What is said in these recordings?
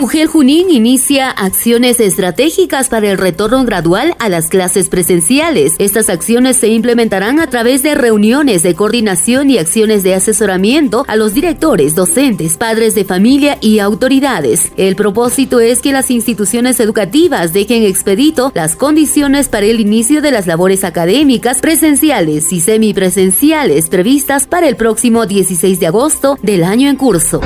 UGEL Junín inicia acciones estratégicas para el retorno gradual a las clases presenciales. Estas acciones se implementarán a través de reuniones de coordinación y acciones de asesoramiento a los directores, docentes, padres de familia y autoridades. El propósito es que las instituciones educativas dejen expedito las condiciones para el inicio de las labores académicas presenciales y semipresenciales previstas para el próximo 16 de agosto del año en curso.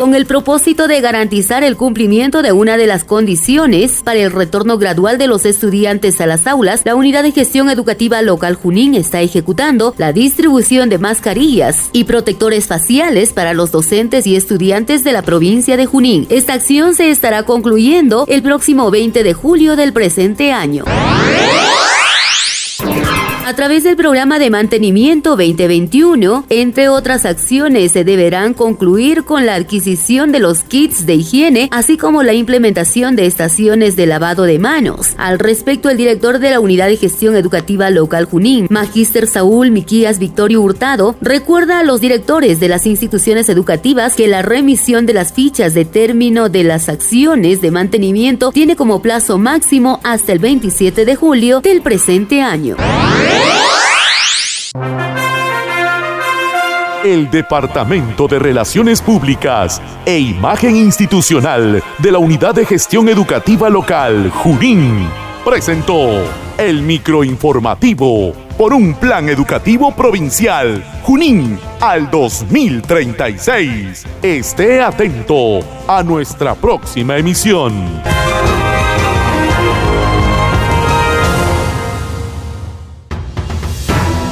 Con el propósito de garantizar el cumplimiento de una de las condiciones para el retorno gradual de los estudiantes a las aulas, la Unidad de Gestión Educativa Local Junín está ejecutando la distribución de mascarillas y protectores faciales para los docentes y estudiantes de la provincia de Junín. Esta acción se estará concluyendo el próximo 20 de julio del presente año. A través del programa de mantenimiento 2021, entre otras acciones, se deberán concluir con la adquisición de los kits de higiene, así como la implementación de estaciones de lavado de manos. Al respecto, el director de la Unidad de Gestión Educativa Local Junín, Magíster Saúl Miquías Victorio Hurtado, recuerda a los directores de las instituciones educativas que la remisión de las fichas de término de las acciones de mantenimiento tiene como plazo máximo hasta el 27 de julio del presente año. El Departamento de Relaciones Públicas e Imagen Institucional de la Unidad de Gestión Educativa Local, Junín, presentó el microinformativo por un plan educativo provincial, Junín, al 2036. Esté atento a nuestra próxima emisión.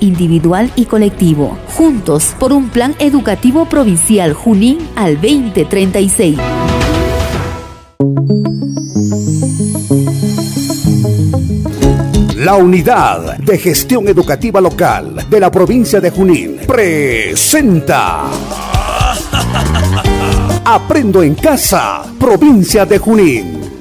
individual y colectivo, juntos por un plan educativo provincial Junín al 2036. La Unidad de Gestión Educativa Local de la provincia de Junín presenta Aprendo en Casa, provincia de Junín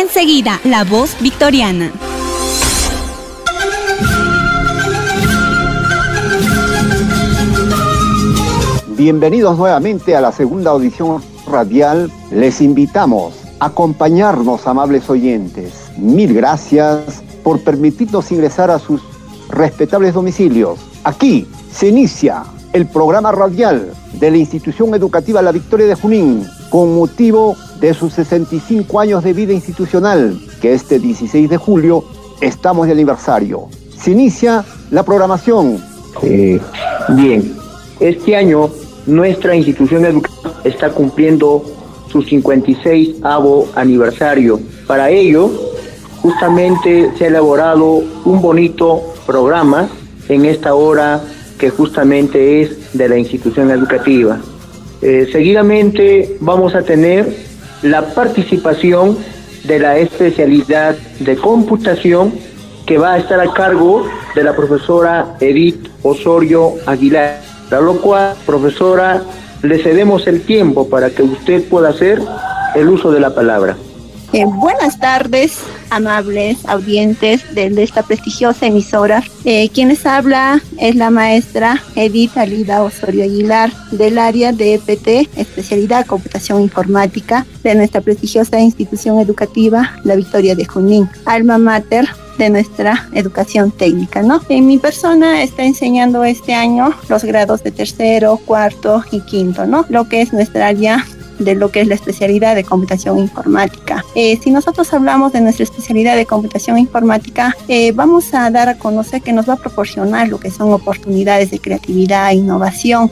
Enseguida, la voz victoriana. Bienvenidos nuevamente a la segunda audición radial. Les invitamos a acompañarnos, amables oyentes. Mil gracias por permitirnos ingresar a sus respetables domicilios. Aquí se inicia el programa radial de la institución educativa La Victoria de Junín con motivo de sus 65 años de vida institucional, que este 16 de julio estamos de aniversario. Se inicia la programación. Eh, bien, este año nuestra institución educativa está cumpliendo su 56 aniversario. Para ello, justamente se ha elaborado un bonito programa en esta hora que justamente es de la institución educativa. Eh, seguidamente vamos a tener la participación de la especialidad de computación que va a estar a cargo de la profesora Edith Osorio Aguilar, a lo cual, profesora, le cedemos el tiempo para que usted pueda hacer el uso de la palabra. Eh, buenas tardes amables audientes de, esta prestigiosa emisora. Eh, quienes habla es la maestra Edith Alida Osorio Aguilar del área de EPT, especialidad computación informática de nuestra prestigiosa institución educativa, la Victoria de Junín, alma mater de nuestra educación técnica, ¿no? En mi persona está enseñando este año los grados de tercero, cuarto y quinto, ¿no? Lo que es nuestra área de lo que es la especialidad de computación informática. Eh, si nosotros hablamos de nuestra especialidad de computación informática, eh, vamos a dar a conocer que nos va a proporcionar lo que son oportunidades de creatividad e innovación,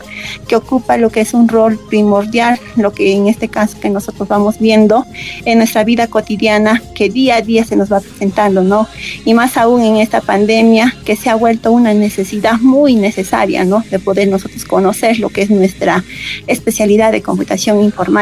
que ocupa lo que es un rol primordial, lo que en este caso que nosotros vamos viendo en nuestra vida cotidiana, que día a día se nos va presentando, ¿no? Y más aún en esta pandemia, que se ha vuelto una necesidad muy necesaria, ¿no? De poder nosotros conocer lo que es nuestra especialidad de computación informática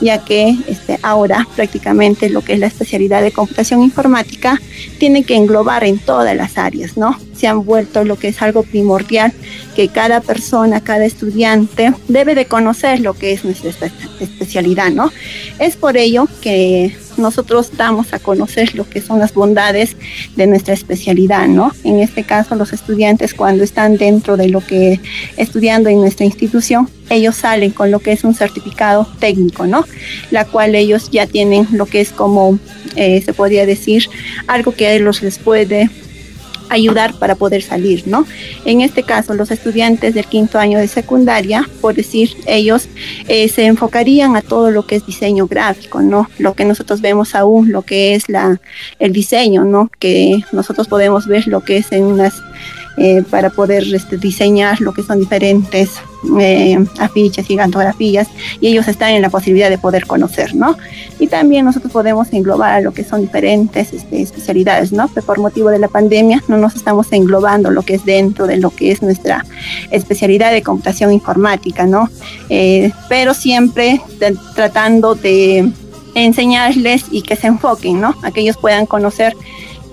ya que este, ahora prácticamente lo que es la especialidad de computación informática tiene que englobar en todas las áreas, ¿no? Se han vuelto lo que es algo primordial, que cada persona, cada estudiante debe de conocer lo que es nuestra especialidad, ¿no? Es por ello que nosotros damos a conocer lo que son las bondades de nuestra especialidad, ¿no? En este caso, los estudiantes cuando están dentro de lo que estudiando en nuestra institución, ellos salen con lo que es un certificado técnico, ¿no? La cual ellos ya tienen lo que es como, eh, se podría decir, algo que a ellos les puede ayudar para poder salir, ¿no? En este caso, los estudiantes del quinto año de secundaria, por decir, ellos eh, se enfocarían a todo lo que es diseño gráfico, ¿no? Lo que nosotros vemos aún, lo que es la, el diseño, ¿no? Que nosotros podemos ver lo que es en unas eh, para poder este, diseñar lo que son diferentes eh, afiches y gantografías y ellos están en la posibilidad de poder conocer, ¿no? Y también nosotros podemos englobar a lo que son diferentes este, especialidades, ¿no? Por motivo de la pandemia no nos estamos englobando lo que es dentro de lo que es nuestra especialidad de computación informática, ¿no? Eh, pero siempre tratando de enseñarles y que se enfoquen, ¿no? A que ellos puedan conocer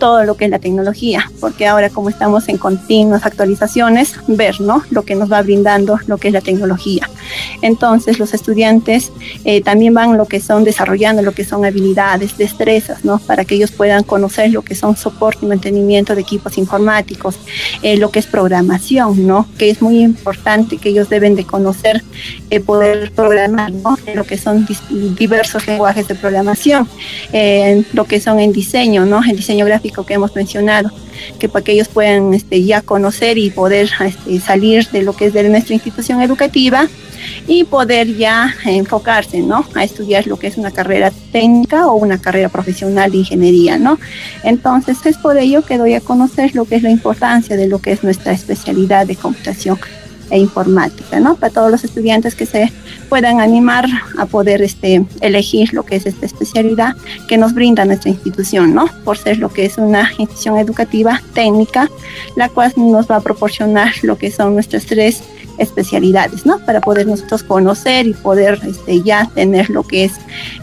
todo lo que es la tecnología, porque ahora como estamos en continuas actualizaciones, ver ¿no? lo que nos va brindando lo que es la tecnología. Entonces los estudiantes eh, también van lo que son desarrollando lo que son habilidades, destrezas, ¿no? para que ellos puedan conocer lo que son soporte y mantenimiento de equipos informáticos, eh, lo que es programación, ¿no? que es muy importante que ellos deben de conocer, eh, poder programar, ¿no? lo que son diversos lenguajes de programación, lo que son en diseño, ¿no? en diseño gráfico que hemos mencionado, que para que ellos puedan este, ya conocer y poder este, salir de lo que es de nuestra institución educativa y poder ya enfocarse, ¿no? A estudiar lo que es una carrera técnica o una carrera profesional de ingeniería, ¿no? Entonces es por ello que doy a conocer lo que es la importancia de lo que es nuestra especialidad de computación e informática, ¿no? Para todos los estudiantes que se puedan animar a poder este, elegir lo que es esta especialidad que nos brinda nuestra institución, ¿no? Por ser lo que es una institución educativa técnica, la cual nos va a proporcionar lo que son nuestras tres especialidades, ¿no? Para poder nosotros conocer y poder este, ya tener lo que es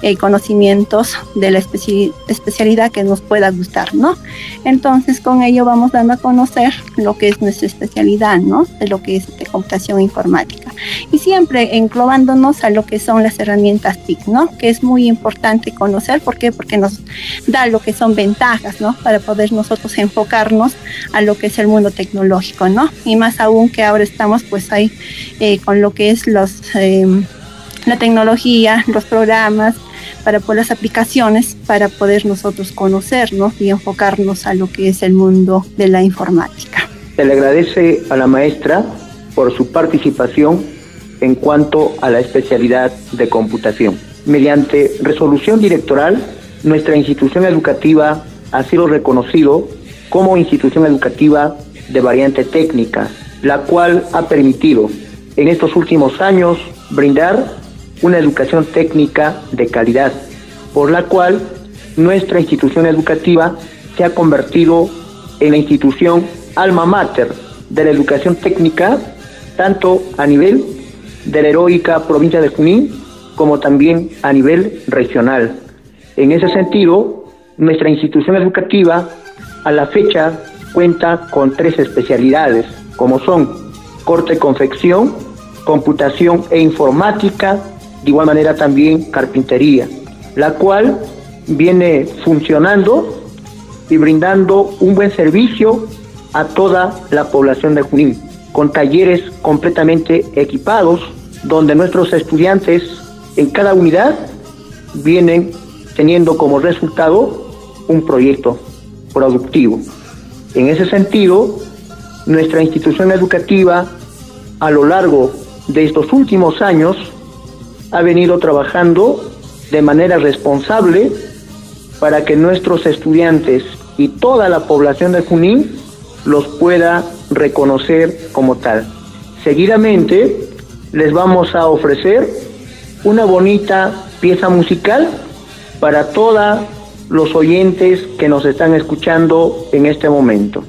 eh, conocimientos de la especialidad que nos pueda gustar, ¿no? Entonces, con ello vamos dando a conocer lo que es nuestra especialidad, ¿no? De lo que es computación informática. Y siempre englobándonos a lo que son las herramientas TIC, ¿no? Que es muy importante conocer, ¿por qué? Porque nos da lo que son ventajas, ¿no? Para poder nosotros enfocarnos a lo que es el mundo tecnológico, ¿no? Y más aún que ahora estamos pues ahí eh, con lo que es los, eh, la tecnología, los programas, para por las aplicaciones, para poder nosotros conocernos y enfocarnos a lo que es el mundo de la informática. Se le agradece a la maestra por su participación en cuanto a la especialidad de computación. Mediante resolución directoral, nuestra institución educativa ha sido reconocido como institución educativa de variante técnica la cual ha permitido en estos últimos años brindar una educación técnica de calidad, por la cual nuestra institución educativa se ha convertido en la institución alma mater de la educación técnica, tanto a nivel de la heroica provincia de Junín como también a nivel regional. En ese sentido, nuestra institución educativa a la fecha cuenta con tres especialidades, como son corte y confección, computación e informática, de igual manera también carpintería, la cual viene funcionando y brindando un buen servicio a toda la población de Junín, con talleres completamente equipados, donde nuestros estudiantes en cada unidad vienen teniendo como resultado un proyecto productivo. En ese sentido, nuestra institución educativa a lo largo de estos últimos años ha venido trabajando de manera responsable para que nuestros estudiantes y toda la población de Junín los pueda reconocer como tal. Seguidamente les vamos a ofrecer una bonita pieza musical para todos los oyentes que nos están escuchando en este momento.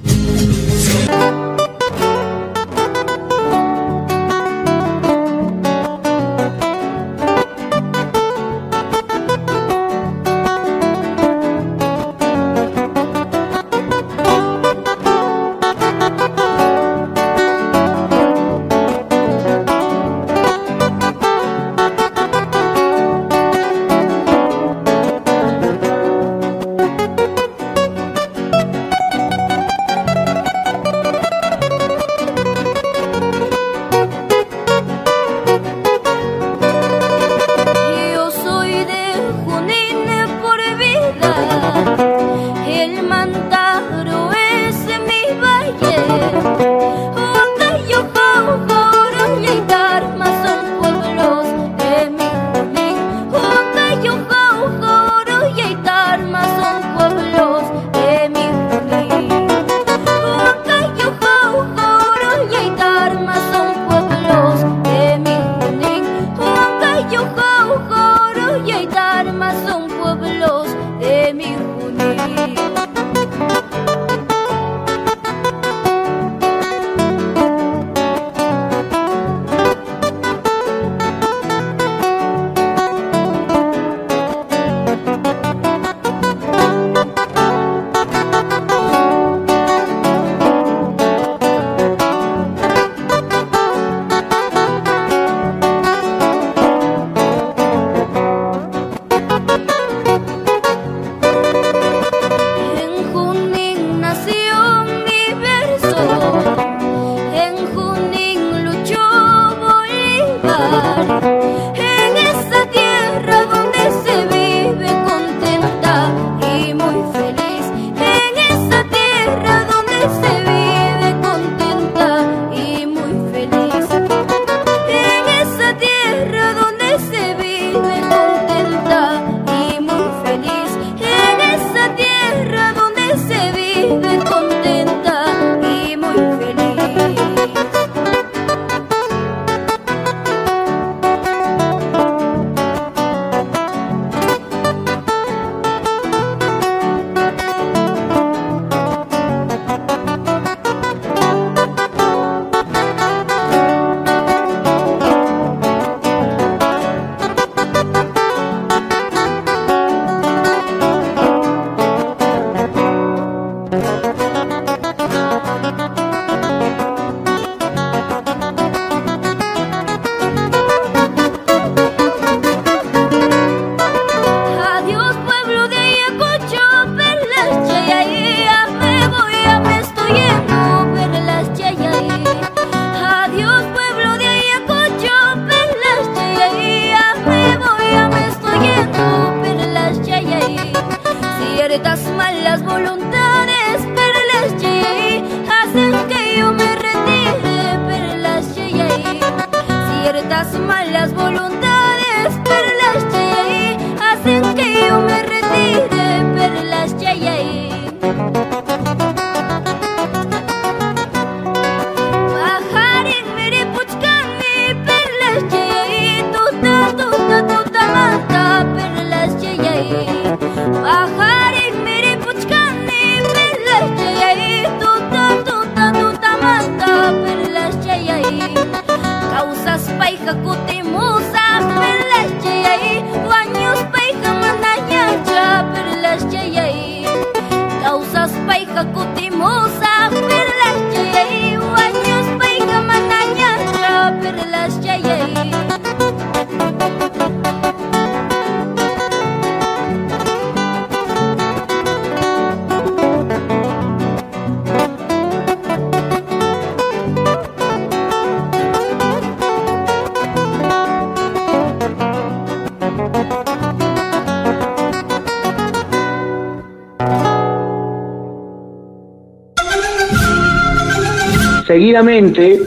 Seguidamente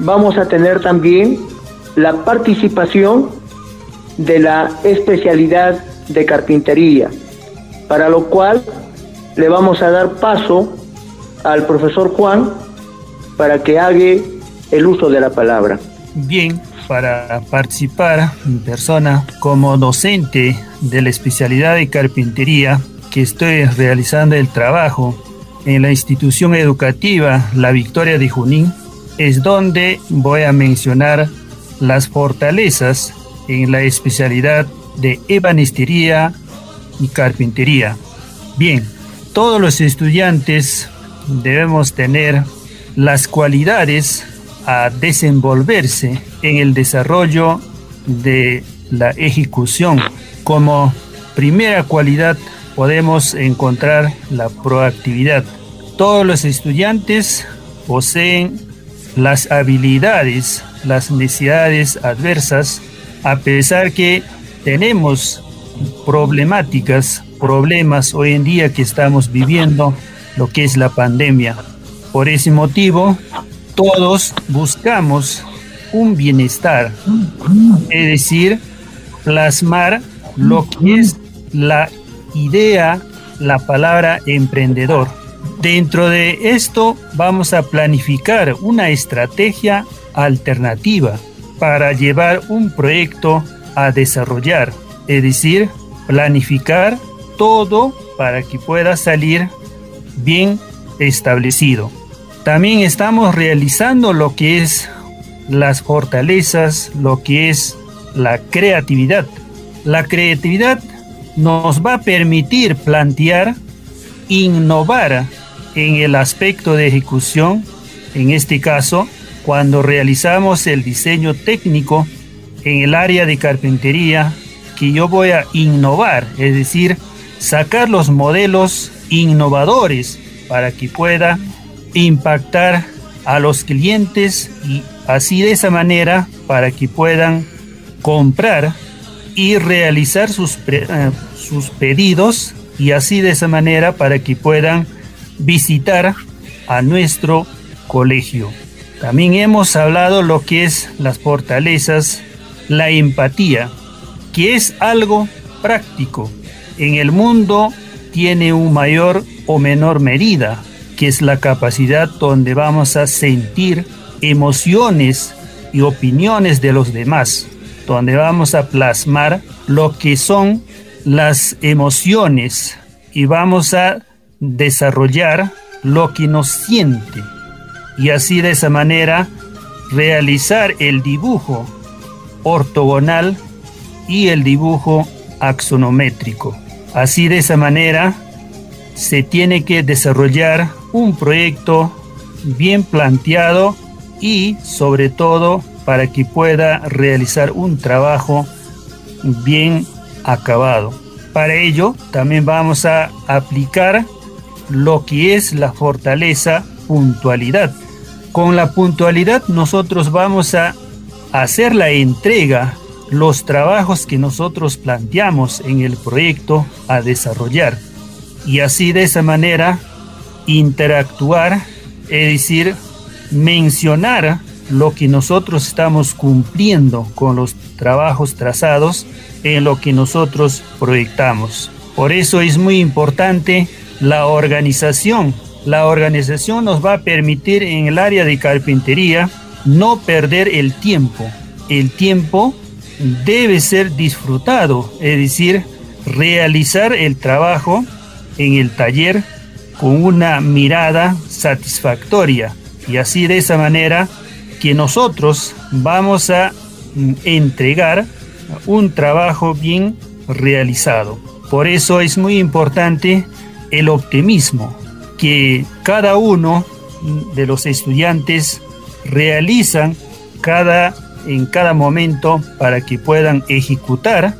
vamos a tener también la participación de la especialidad de carpintería, para lo cual le vamos a dar paso al profesor Juan para que haga el uso de la palabra. Bien, para participar en persona como docente de la especialidad de carpintería que estoy realizando el trabajo en la institución educativa La Victoria de Junín, es donde voy a mencionar las fortalezas en la especialidad de ebanistería y carpintería. Bien, todos los estudiantes debemos tener las cualidades a desenvolverse en el desarrollo de la ejecución. Como primera cualidad podemos encontrar la proactividad. Todos los estudiantes poseen las habilidades, las necesidades adversas, a pesar que tenemos problemáticas, problemas hoy en día que estamos viviendo, lo que es la pandemia. Por ese motivo, todos buscamos un bienestar, es decir, plasmar lo que es la idea, la palabra emprendedor. Dentro de esto vamos a planificar una estrategia alternativa para llevar un proyecto a desarrollar, es decir, planificar todo para que pueda salir bien establecido. También estamos realizando lo que es las fortalezas, lo que es la creatividad. La creatividad nos va a permitir plantear, innovar en el aspecto de ejecución, en este caso, cuando realizamos el diseño técnico en el área de carpintería, que yo voy a innovar, es decir, sacar los modelos innovadores para que pueda impactar a los clientes y así de esa manera para que puedan comprar y realizar sus, eh, sus pedidos y así de esa manera para que puedan visitar a nuestro colegio. También hemos hablado lo que es las fortalezas, la empatía, que es algo práctico. En el mundo tiene un mayor o menor medida, que es la capacidad donde vamos a sentir emociones y opiniones de los demás, donde vamos a plasmar lo que son las emociones y vamos a desarrollar lo que nos siente y así de esa manera realizar el dibujo ortogonal y el dibujo axonométrico. Así de esa manera se tiene que desarrollar un proyecto bien planteado y sobre todo para que pueda realizar un trabajo bien acabado. Para ello también vamos a aplicar lo que es la fortaleza puntualidad. Con la puntualidad nosotros vamos a hacer la entrega, los trabajos que nosotros planteamos en el proyecto a desarrollar y así de esa manera interactuar, es decir, mencionar lo que nosotros estamos cumpliendo con los trabajos trazados en lo que nosotros proyectamos. Por eso es muy importante la organización. La organización nos va a permitir en el área de carpintería no perder el tiempo. El tiempo debe ser disfrutado, es decir, realizar el trabajo en el taller con una mirada satisfactoria y así de esa manera que nosotros vamos a mm, entregar un trabajo bien realizado. Por eso es muy importante el optimismo que cada uno de los estudiantes realizan cada, en cada momento para que puedan ejecutar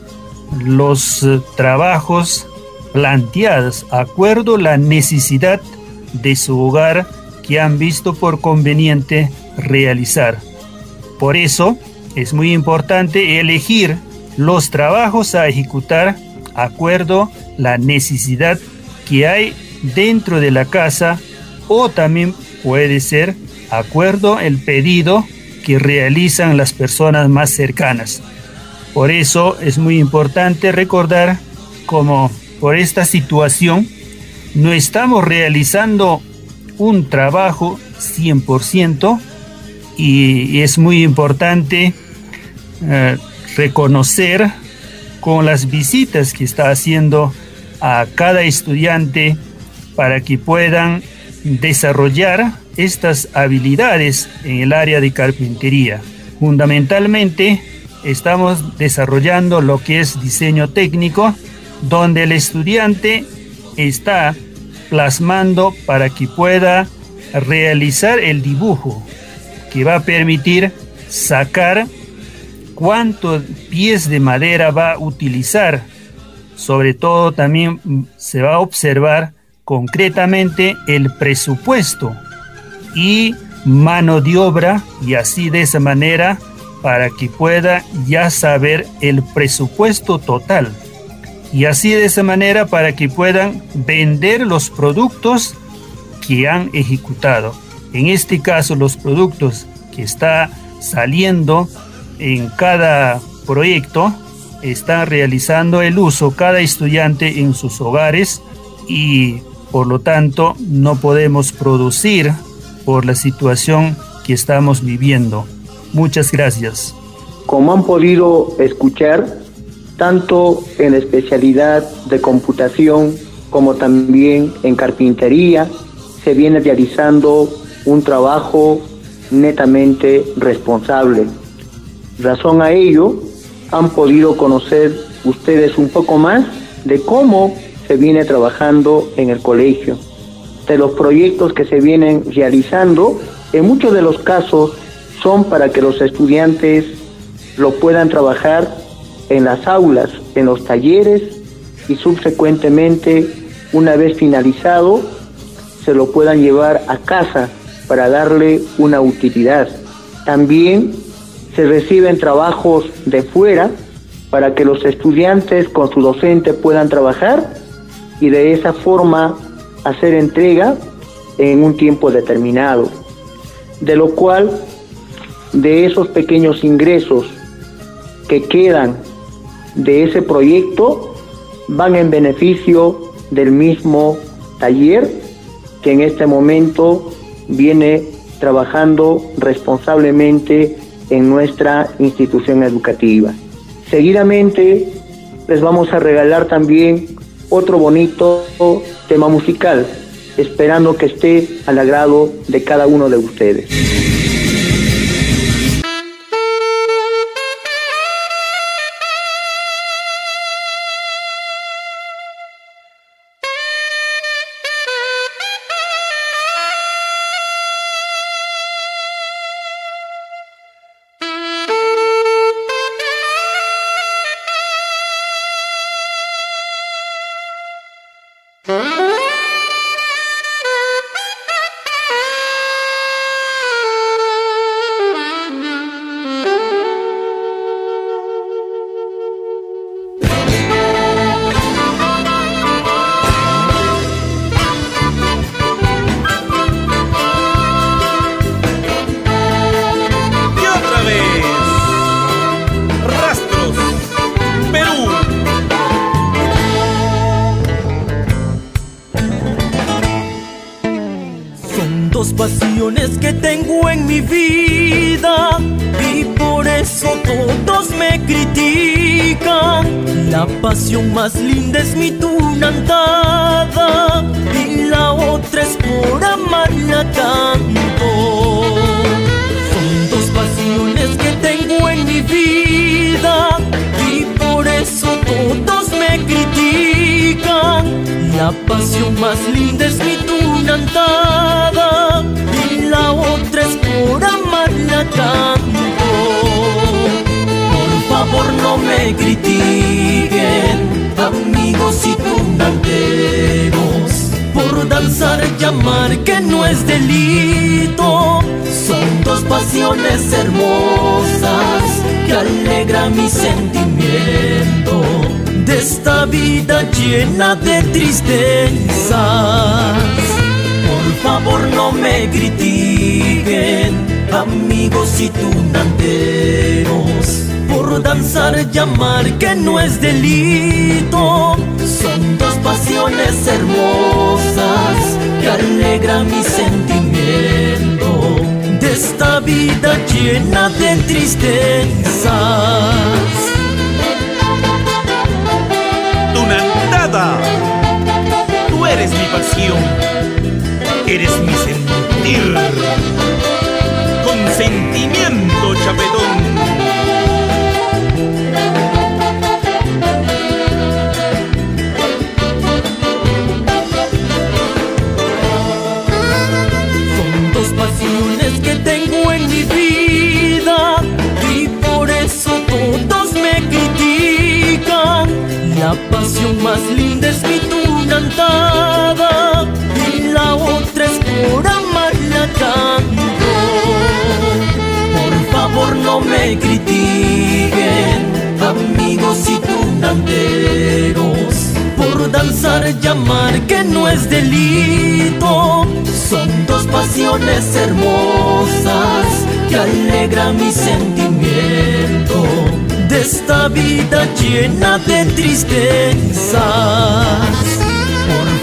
los eh, trabajos planteados acuerdo a la necesidad de su hogar que han visto por conveniente realizar. Por eso es muy importante elegir los trabajos a ejecutar acuerdo la necesidad que hay dentro de la casa o también puede ser acuerdo el pedido que realizan las personas más cercanas. Por eso es muy importante recordar cómo por esta situación no estamos realizando un trabajo 100% y es muy importante eh, reconocer con las visitas que está haciendo a cada estudiante para que puedan desarrollar estas habilidades en el área de carpintería. Fundamentalmente estamos desarrollando lo que es diseño técnico, donde el estudiante está plasmando para que pueda realizar el dibujo que va a permitir sacar cuántos pies de madera va a utilizar. Sobre todo también se va a observar concretamente el presupuesto y mano de obra y así de esa manera para que pueda ya saber el presupuesto total y así de esa manera para que puedan vender los productos que han ejecutado. En este caso los productos que está saliendo en cada proyecto está realizando el uso cada estudiante en sus hogares y por lo tanto no podemos producir por la situación que estamos viviendo. Muchas gracias. Como han podido escuchar, tanto en especialidad de computación como también en carpintería, se viene realizando un trabajo netamente responsable. Razón a ello, han podido conocer ustedes un poco más de cómo se viene trabajando en el colegio, de los proyectos que se vienen realizando, en muchos de los casos son para que los estudiantes lo puedan trabajar en las aulas, en los talleres y subsecuentemente, una vez finalizado, se lo puedan llevar a casa para darle una utilidad. También se reciben trabajos de fuera para que los estudiantes con su docente puedan trabajar y de esa forma hacer entrega en un tiempo determinado. De lo cual, de esos pequeños ingresos que quedan de ese proyecto, van en beneficio del mismo taller que en este momento viene trabajando responsablemente en nuestra institución educativa. Seguidamente les vamos a regalar también otro bonito tema musical, esperando que esté al agrado de cada uno de ustedes. Más linda es mi tunantada y la otra es por amarla tanto. Por favor no me critiquen amigos y tunanteros, por danzar y amar que no es delito. Son dos pasiones hermosas que alegran mi sentimiento esta vida llena de tristezas. Por favor no me critiquen, amigos y tunanteros, por danzar llamar que no es delito. Son dos pasiones hermosas que alegran mi sentimiento de esta vida llena de tristezas. Tú eres mi pasión eres mi sentir. Con sentimiento, chapetón. Pasión más linda es mi tunantada la otra es por amarla tanto. Por favor no me critiquen, amigos y tunanteros, por danzar llamar que no es delito. Son dos pasiones hermosas que alegran mi sentimiento de esta vida llena de tristezas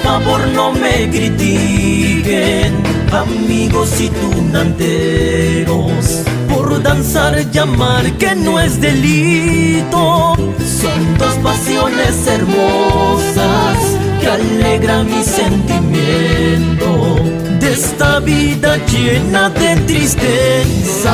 favor no me critiquen, amigos y tunanteros, por danzar llamar que no es delito. Son dos pasiones hermosas que alegran mi sentimiento de esta vida llena de tristezas.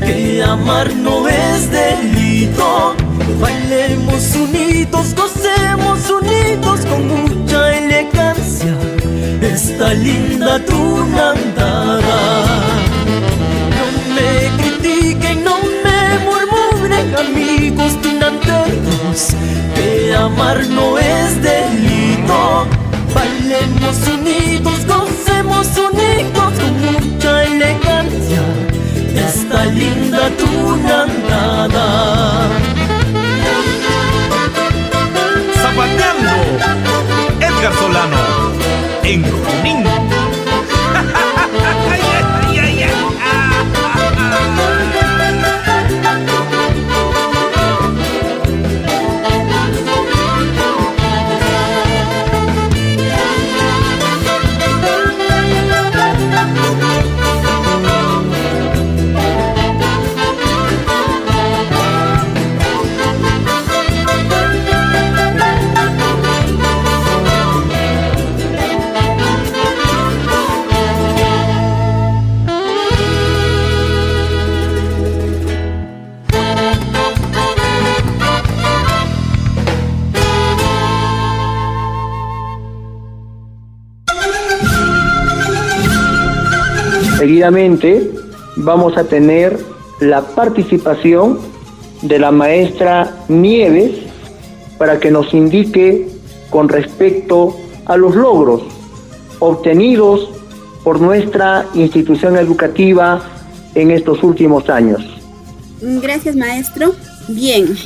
que amar no es delito Bailemos unidos, gocemos unidos con mucha elegancia esta linda tunandada. No me critiquen, no me murmuren, amigos tunanteros, que amar no es delito. Bailemos unidos, esta linda tunandada. Edgar Solano en Junín. Vamos a tener la participación de la maestra Nieves para que nos indique con respecto a los logros obtenidos por nuestra institución educativa en estos últimos años. Gracias, maestro. Bien,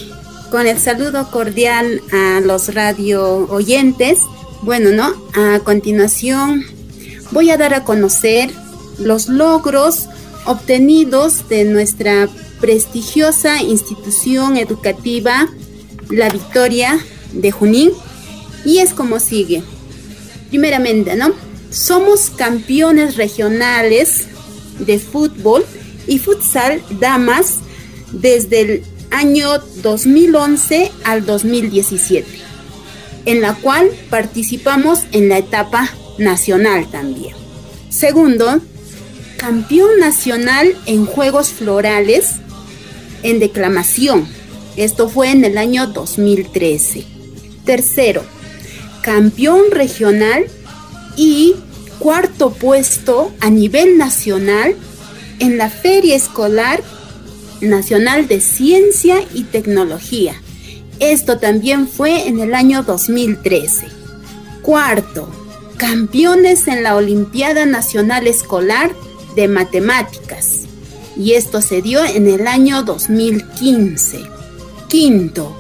con el saludo cordial a los radio oyentes. Bueno, ¿no? A continuación voy a dar a conocer los logros obtenidos de nuestra prestigiosa institución educativa La Victoria de Junín y es como sigue. Primeramente, ¿no? Somos campeones regionales de fútbol y futsal damas desde el año 2011 al 2017, en la cual participamos en la etapa nacional también. Segundo, campeón nacional en Juegos Florales en declamación. Esto fue en el año 2013. Tercero, campeón regional y cuarto puesto a nivel nacional en la Feria Escolar Nacional de Ciencia y Tecnología. Esto también fue en el año 2013. Cuarto, campeones en la Olimpiada Nacional Escolar de Matemáticas. Y esto se dio en el año 2015. Quinto,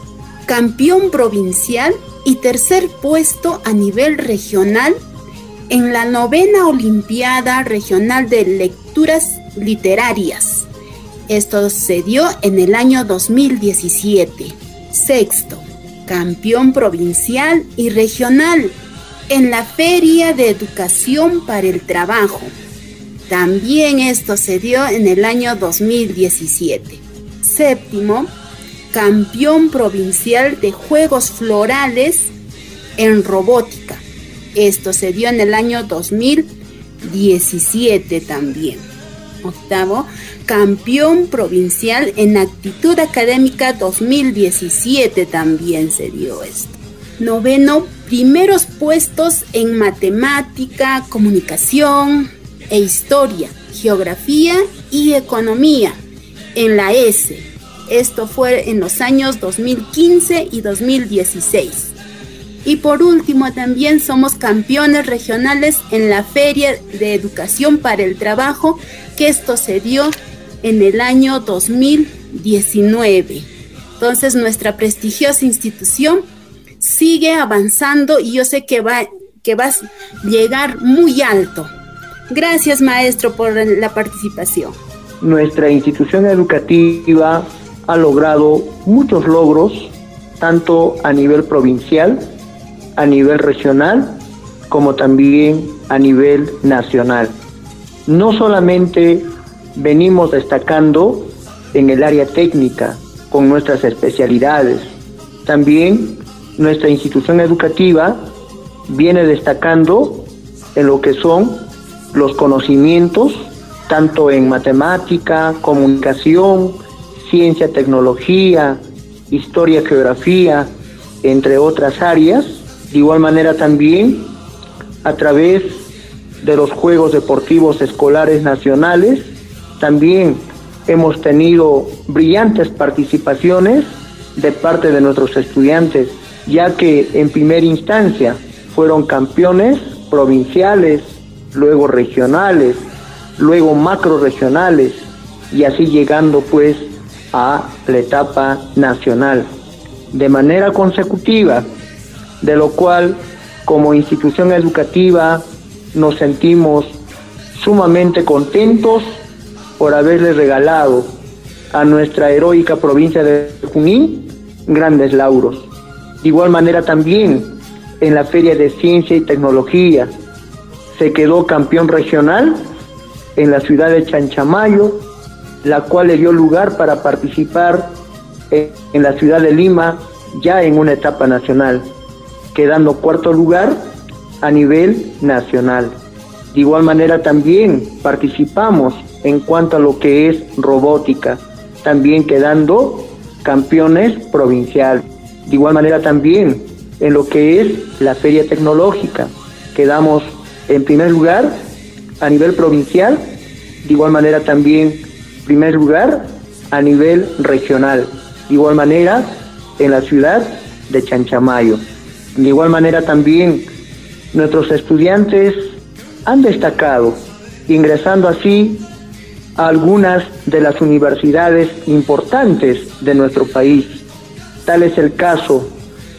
campeón provincial y tercer puesto a nivel regional en la novena Olimpiada Regional de Lecturas Literarias. Esto se dio en el año 2017. Sexto, campeón provincial y regional en la Feria de Educación para el Trabajo. También esto se dio en el año 2017. Séptimo, campeón provincial de Juegos Florales en Robótica. Esto se dio en el año 2017 también. Octavo, campeón provincial en actitud académica 2017 también se dio esto. Noveno, primeros puestos en matemática, comunicación e historia, geografía y economía en la S. Esto fue en los años 2015 y 2016. Y por último, también somos campeones regionales en la Feria de Educación para el Trabajo, que esto se dio en el año 2019. Entonces, nuestra prestigiosa institución sigue avanzando y yo sé que va, que va a llegar muy alto. Gracias, maestro, por la participación. Nuestra institución educativa ha logrado muchos logros, tanto a nivel provincial, a nivel regional como también a nivel nacional. No solamente venimos destacando en el área técnica con nuestras especialidades, también nuestra institución educativa viene destacando en lo que son los conocimientos, tanto en matemática, comunicación, ciencia, tecnología, historia, geografía, entre otras áreas, de igual manera también a través de los Juegos Deportivos Escolares Nacionales, también hemos tenido brillantes participaciones de parte de nuestros estudiantes, ya que en primera instancia fueron campeones provinciales, luego regionales, luego macro regionales y así llegando pues a la etapa nacional. De manera consecutiva, de lo cual como institución educativa nos sentimos sumamente contentos por haberle regalado a nuestra heroica provincia de Junín grandes lauros. De igual manera también en la Feria de Ciencia y Tecnología se quedó campeón regional en la ciudad de Chanchamayo, la cual le dio lugar para participar en la ciudad de Lima ya en una etapa nacional quedando cuarto lugar a nivel nacional. De igual manera también participamos en cuanto a lo que es robótica, también quedando campeones provincial. De igual manera también en lo que es la feria tecnológica, quedamos en primer lugar a nivel provincial, de igual manera también primer lugar a nivel regional, de igual manera en la ciudad de Chanchamayo. De igual manera también nuestros estudiantes han destacado, ingresando así a algunas de las universidades importantes de nuestro país. Tal es el caso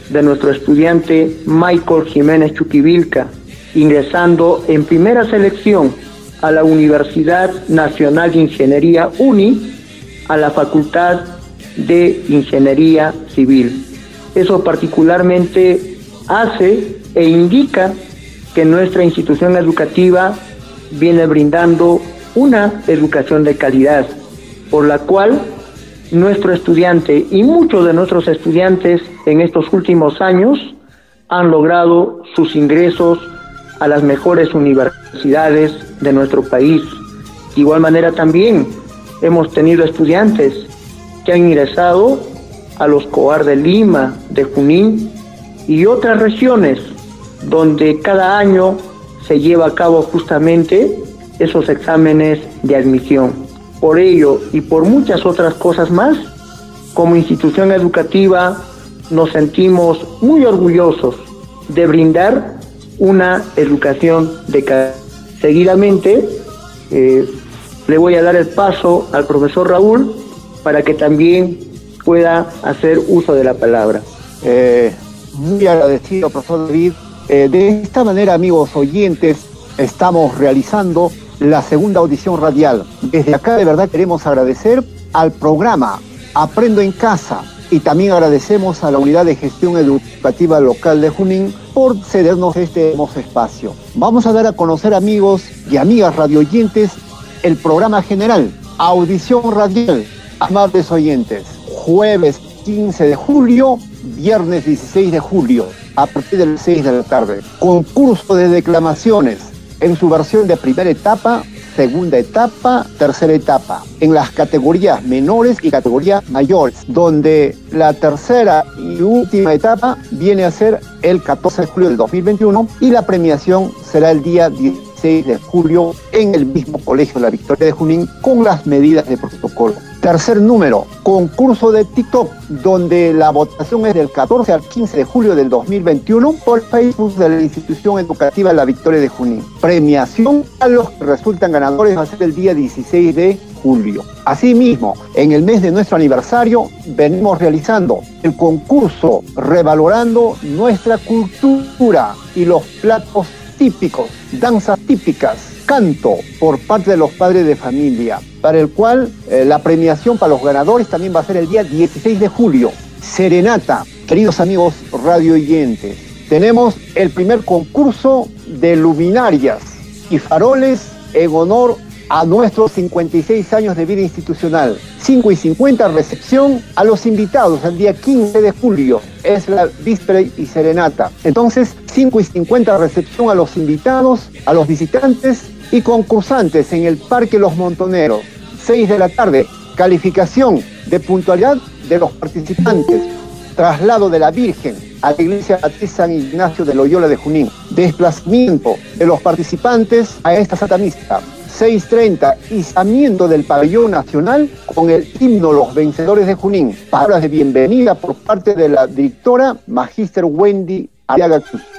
de nuestro estudiante Michael Jiménez Chuquivilca, ingresando en primera selección a la Universidad Nacional de Ingeniería UNI, a la Facultad de Ingeniería Civil. Eso particularmente hace e indica que nuestra institución educativa viene brindando una educación de calidad, por la cual nuestro estudiante y muchos de nuestros estudiantes en estos últimos años han logrado sus ingresos a las mejores universidades de nuestro país. De igual manera también hemos tenido estudiantes que han ingresado a los COAR de Lima, de Junín y otras regiones donde cada año se lleva a cabo justamente esos exámenes de admisión. Por ello y por muchas otras cosas más, como institución educativa nos sentimos muy orgullosos de brindar una educación de calidad. Seguidamente, eh, le voy a dar el paso al profesor Raúl para que también pueda hacer uso de la palabra. Eh, muy agradecido, profesor David. Eh, de esta manera, amigos oyentes, estamos realizando la segunda audición radial. Desde acá, de verdad, queremos agradecer al programa Aprendo en Casa y también agradecemos a la Unidad de Gestión Educativa Local de Junín por cedernos este hermoso espacio. Vamos a dar a conocer, amigos y amigas radioyentes, el programa general, Audición Radial, amables oyentes, jueves 15 de julio, viernes 16 de julio, a partir de las 6 de la tarde. Concurso de declamaciones en su versión de primera etapa, segunda etapa, tercera etapa, en las categorías menores y categorías mayores, donde la tercera y última etapa viene a ser el 14 de julio del 2021 y la premiación será el día 16 de julio en el mismo colegio La Victoria de Junín con las medidas de protocolo. Tercer número, concurso de TikTok, donde la votación es del 14 al 15 de julio del 2021 por Facebook de la institución educativa La Victoria de Junín. Premiación a los que resultan ganadores va a ser el día 16 de julio. Asimismo, en el mes de nuestro aniversario venimos realizando el concurso revalorando nuestra cultura y los platos típicos, danzas típicas canto por parte de los padres de familia, para el cual eh, la premiación para los ganadores también va a ser el día 16 de julio. Serenata, queridos amigos radio oyentes, tenemos el primer concurso de luminarias y faroles en honor a nuestros 56 años de vida institucional. 5 y 50 recepción a los invitados el día 15 de julio. Es la víspera y serenata. Entonces, 5 y 50 recepción a los invitados, a los visitantes y concursantes en el Parque Los Montoneros. 6 de la tarde, calificación de puntualidad de los participantes. Traslado de la Virgen a la iglesia Matriz San Ignacio de Loyola de Junín. Desplazamiento de los participantes a esta Santa Misa. 6.30, izamiento del pabellón nacional con el himno Los Vencedores de Junín. Palabras de bienvenida por parte de la directora Magíster Wendy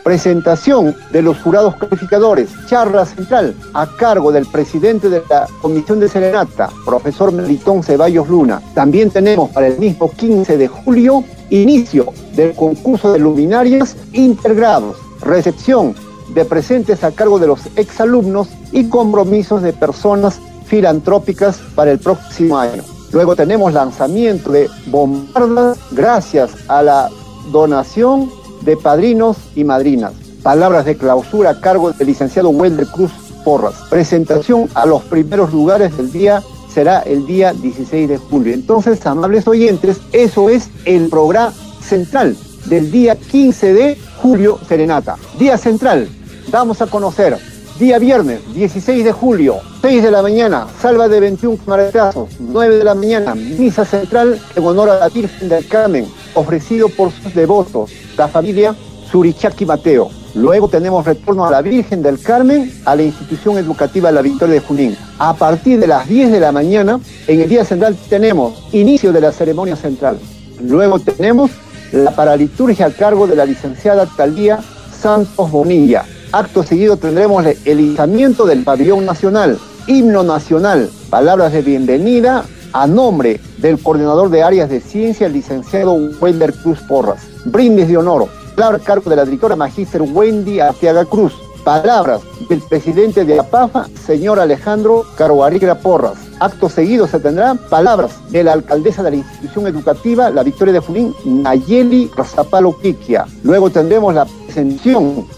Presentación de los jurados calificadores. Charla central a cargo del presidente de la Comisión de Serenata, profesor Melitón Ceballos Luna. También tenemos para el mismo 15 de julio inicio del concurso de luminarias integrados. Recepción de presentes a cargo de los exalumnos y compromisos de personas filantrópicas para el próximo año. Luego tenemos lanzamiento de bombardas gracias a la donación de padrinos y madrinas. Palabras de clausura a cargo del licenciado Welder Cruz Porras. Presentación a los primeros lugares del día será el día 16 de julio. Entonces, amables oyentes, eso es el programa central del día 15 de julio Serenata. Día central, vamos a conocer. Día viernes, 16 de julio, 6 de la mañana, salva de 21 maretazos, 9 de la mañana, misa central en honor a la Virgen del Carmen, ofrecido por sus devotos, la familia Surichaki Mateo. Luego tenemos retorno a la Virgen del Carmen, a la institución educativa La Victoria de Junín. A partir de las 10 de la mañana, en el día central tenemos inicio de la ceremonia central. Luego tenemos la paraliturgia a cargo de la licenciada Talía Santos Bonilla. Acto seguido tendremos el izamiento del pabellón nacional, himno nacional, palabras de bienvenida a nombre del coordinador de áreas de ciencia, el licenciado Wender Cruz Porras. Brindis de honor, palabra cargo de la directora magíster Wendy Arteaga Cruz. Palabras del presidente de APAFA, señor Alejandro Caruarigra Porras. Acto seguido se tendrán palabras de la alcaldesa de la institución educativa, la Victoria de Junín, Nayeli Razapalo Quiquia. Luego tendremos la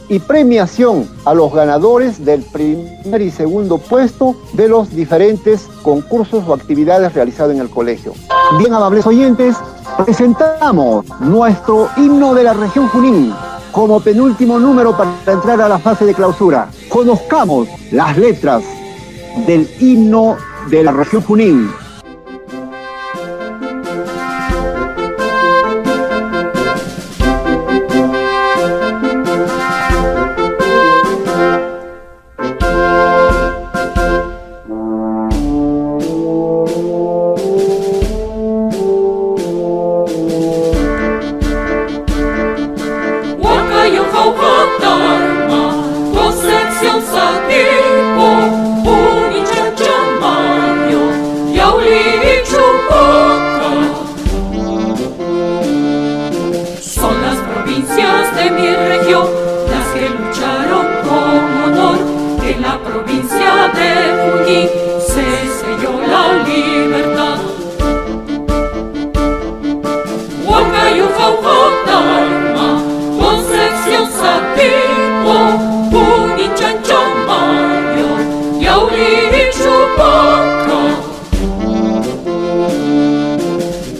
y premiación a los ganadores del primer y segundo puesto de los diferentes concursos o actividades realizadas en el colegio. Bien, amables oyentes, presentamos nuestro himno de la región Junín como penúltimo número para entrar a la fase de clausura. Conozcamos las letras del himno de la región Junín. ti se selló la libertad. Huancayufa, Huatarma, Concepción Satipo, Punichancho Mayo, Yauriri Chupaca.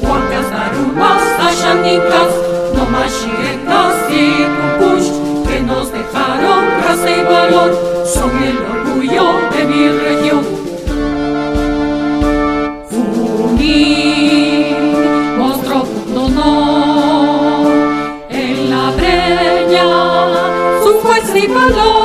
Huancas, Arumas, Tashanicas, no más chiretas y pupush, que nos dejaron raza y valor. people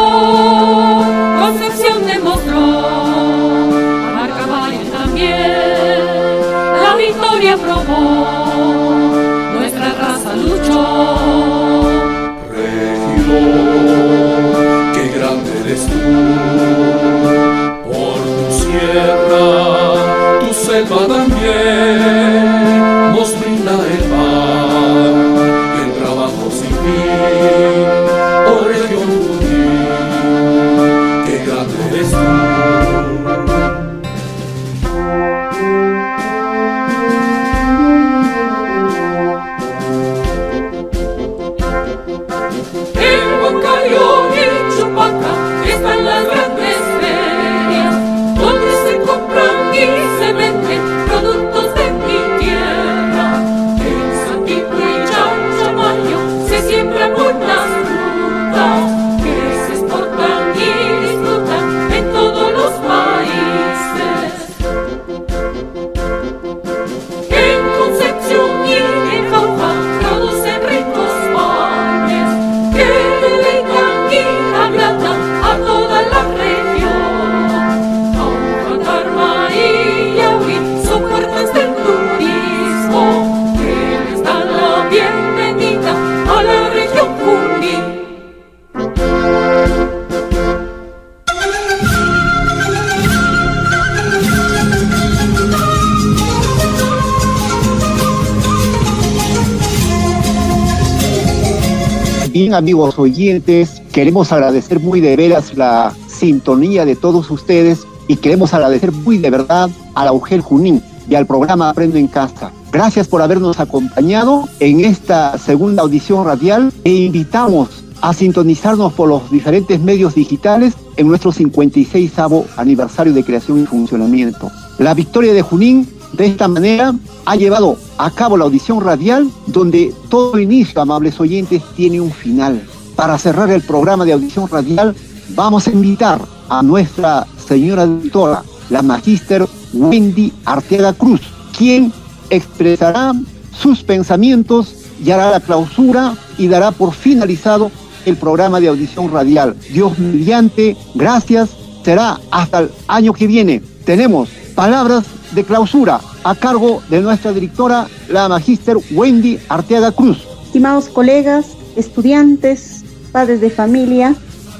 amigos oyentes, queremos agradecer muy de veras la sintonía de todos ustedes y queremos agradecer muy de verdad a la UGEL Junín y al programa Aprendo en Casa. Gracias por habernos acompañado en esta segunda audición radial e invitamos a sintonizarnos por los diferentes medios digitales en nuestro 56 aniversario de creación y funcionamiento. La victoria de Junín de esta manera ha llevado a cabo la audición radial donde todo inicio, amables oyentes, tiene un final. Para cerrar el programa de audición radial vamos a invitar a nuestra señora directora, la magíster Wendy Arteaga Cruz, quien expresará sus pensamientos y hará la clausura y dará por finalizado el programa de audición radial. Dios mediante, gracias, será hasta el año que viene. Tenemos palabras de clausura a cargo de nuestra directora, la magíster Wendy Arteaga Cruz. Estimados colegas, estudiantes, padres de familia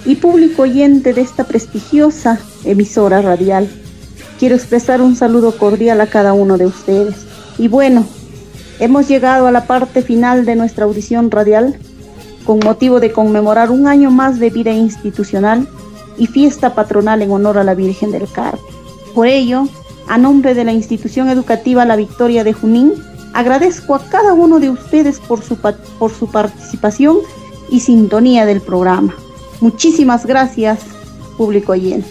y público oyente de esta prestigiosa emisora radial, quiero expresar un saludo cordial a cada uno de ustedes. Y bueno, hemos llegado a la parte final de nuestra audición radial con motivo de conmemorar un año más de vida institucional y fiesta patronal en honor a la Virgen del Carmen. Por ello, a nombre de la institución educativa La Victoria de Junín, agradezco a cada uno de ustedes por su, por su participación y sintonía del programa. Muchísimas gracias, público oyente.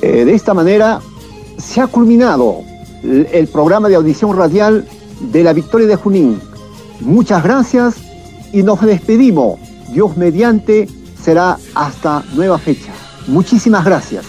Eh, de esta manera se ha culminado el programa de audición radial de La Victoria de Junín. Muchas gracias y nos despedimos. Dios mediante será hasta nueva fecha. Muchísimas gracias.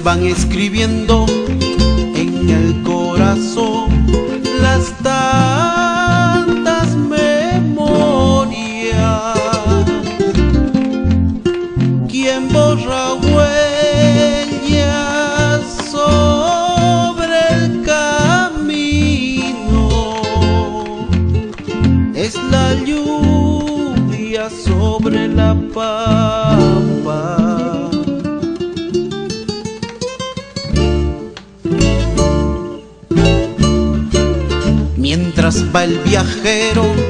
Van escribiendo el viajero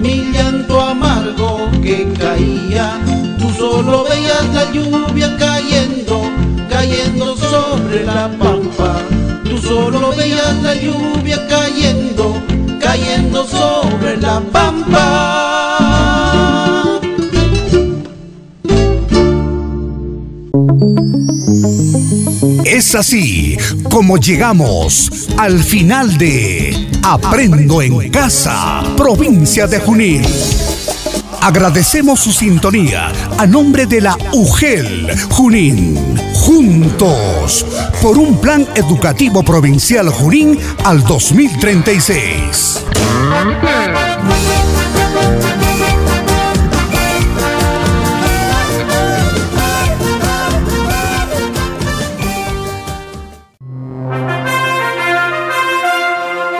mi llanto amargo que caía. Tú solo veías la lluvia cayendo, cayendo sobre la pampa. Tú solo veías la lluvia cayendo, cayendo sobre la pampa. Es así como llegamos al final de Aprendo en Casa, provincia de Junín. Agradecemos su sintonía a nombre de la UGEL Junín. Juntos por un plan educativo provincial Junín al 2036.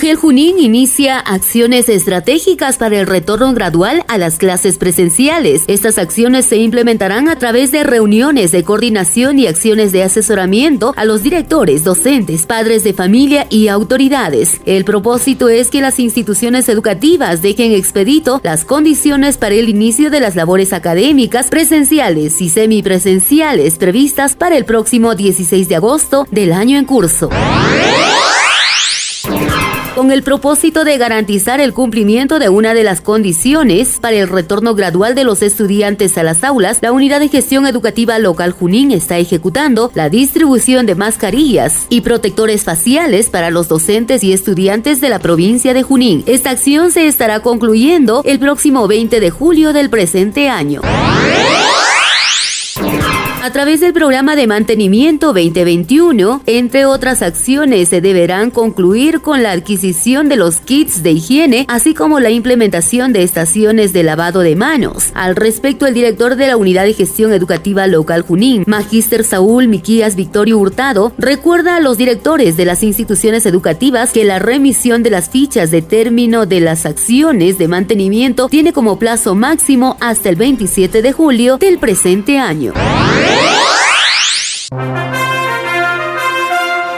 UGEL Junín inicia acciones estratégicas para el retorno gradual a las clases presenciales. Estas acciones se implementarán a través de reuniones de coordinación y acciones de asesoramiento a los directores, docentes, padres de familia y autoridades. El propósito es que las instituciones educativas dejen expedito las condiciones para el inicio de las labores académicas presenciales y semipresenciales previstas para el próximo 16 de agosto del año en curso. Con el propósito de garantizar el cumplimiento de una de las condiciones para el retorno gradual de los estudiantes a las aulas, la Unidad de Gestión Educativa Local Junín está ejecutando la distribución de mascarillas y protectores faciales para los docentes y estudiantes de la provincia de Junín. Esta acción se estará concluyendo el próximo 20 de julio del presente año. A través del programa de mantenimiento 2021, entre otras acciones, se deberán concluir con la adquisición de los kits de higiene, así como la implementación de estaciones de lavado de manos. Al respecto, el director de la Unidad de Gestión Educativa Local Junín, Magíster Saúl Miquías Victorio Hurtado, recuerda a los directores de las instituciones educativas que la remisión de las fichas de término de las acciones de mantenimiento tiene como plazo máximo hasta el 27 de julio del presente año.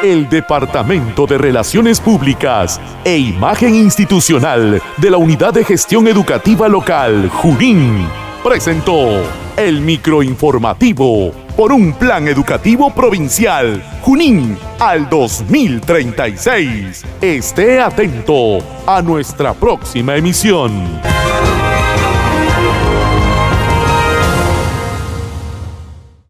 El Departamento de Relaciones Públicas e Imagen Institucional de la Unidad de Gestión Educativa Local, Junín, presentó el microinformativo por un plan educativo provincial, Junín, al 2036. Esté atento a nuestra próxima emisión.